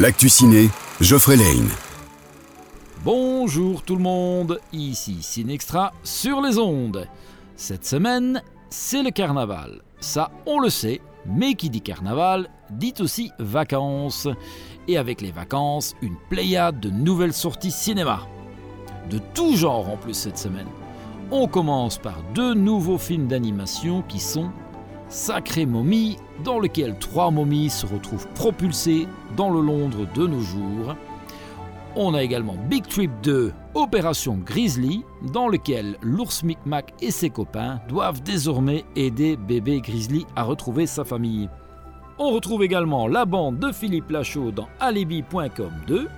L'actu ciné, Geoffrey Lane. Bonjour tout le monde, ici Cinextra sur les ondes. Cette semaine, c'est le carnaval. Ça, on le sait, mais qui dit carnaval dit aussi vacances. Et avec les vacances, une pléiade de nouvelles sorties cinéma. De tout genre en plus cette semaine. On commence par deux nouveaux films d'animation qui sont Sacré momie, dans lequel trois momies se retrouvent propulsées dans le Londres de nos jours. On a également Big Trip 2, Opération Grizzly, dans lequel l'ours Micmac et ses copains doivent désormais aider bébé Grizzly à retrouver sa famille. On retrouve également la bande de Philippe Lachaud dans Alibi.com 2.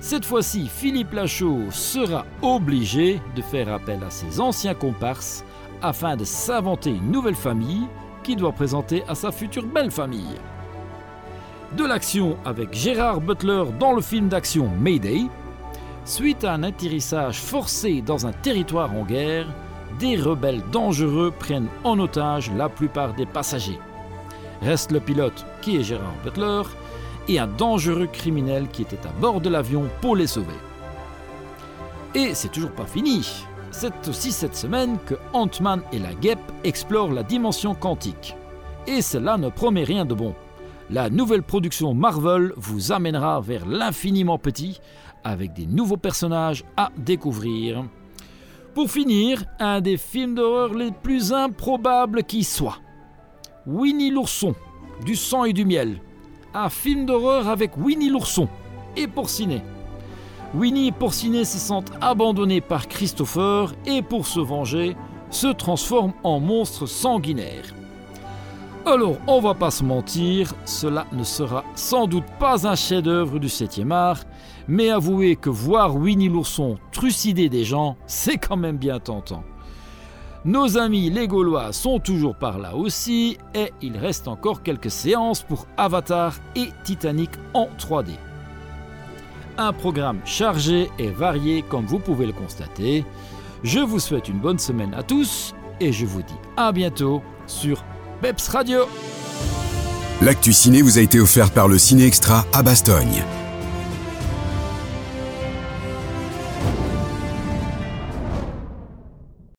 Cette fois-ci, Philippe Lachaud sera obligé de faire appel à ses anciens comparses afin de s'inventer une nouvelle famille qui doit présenter à sa future belle famille. De l'action avec Gérard Butler dans le film d'action Mayday. Suite à un atterrissage forcé dans un territoire en guerre, des rebelles dangereux prennent en otage la plupart des passagers. Reste le pilote, qui est Gérard Butler, et un dangereux criminel qui était à bord de l'avion pour les sauver. Et c'est toujours pas fini. C'est aussi cette semaine que Ant-Man et la guêpe explorent la dimension quantique. Et cela ne promet rien de bon. La nouvelle production Marvel vous amènera vers l'infiniment petit avec des nouveaux personnages à découvrir. Pour finir, un des films d'horreur les plus improbables qui soit. Winnie l'ourson, du sang et du miel. Un film d'horreur avec Winnie l'ourson et Porcinet. Winnie et Porcinet se sentent abandonnés par Christopher et pour se venger, se transforment en monstres sanguinaires. Alors, on va pas se mentir, cela ne sera sans doute pas un chef-d'œuvre du 7e art, mais avouez que voir Winnie l'ourson trucider des gens, c'est quand même bien tentant. Nos amis les Gaulois sont toujours par là aussi, et il reste encore quelques séances pour Avatar et Titanic en 3D. Un programme chargé et varié comme vous pouvez le constater. Je vous souhaite une bonne semaine à tous et je vous dis à bientôt sur Peps Radio. L'actu ciné vous a été offert par le Ciné Extra à Bastogne.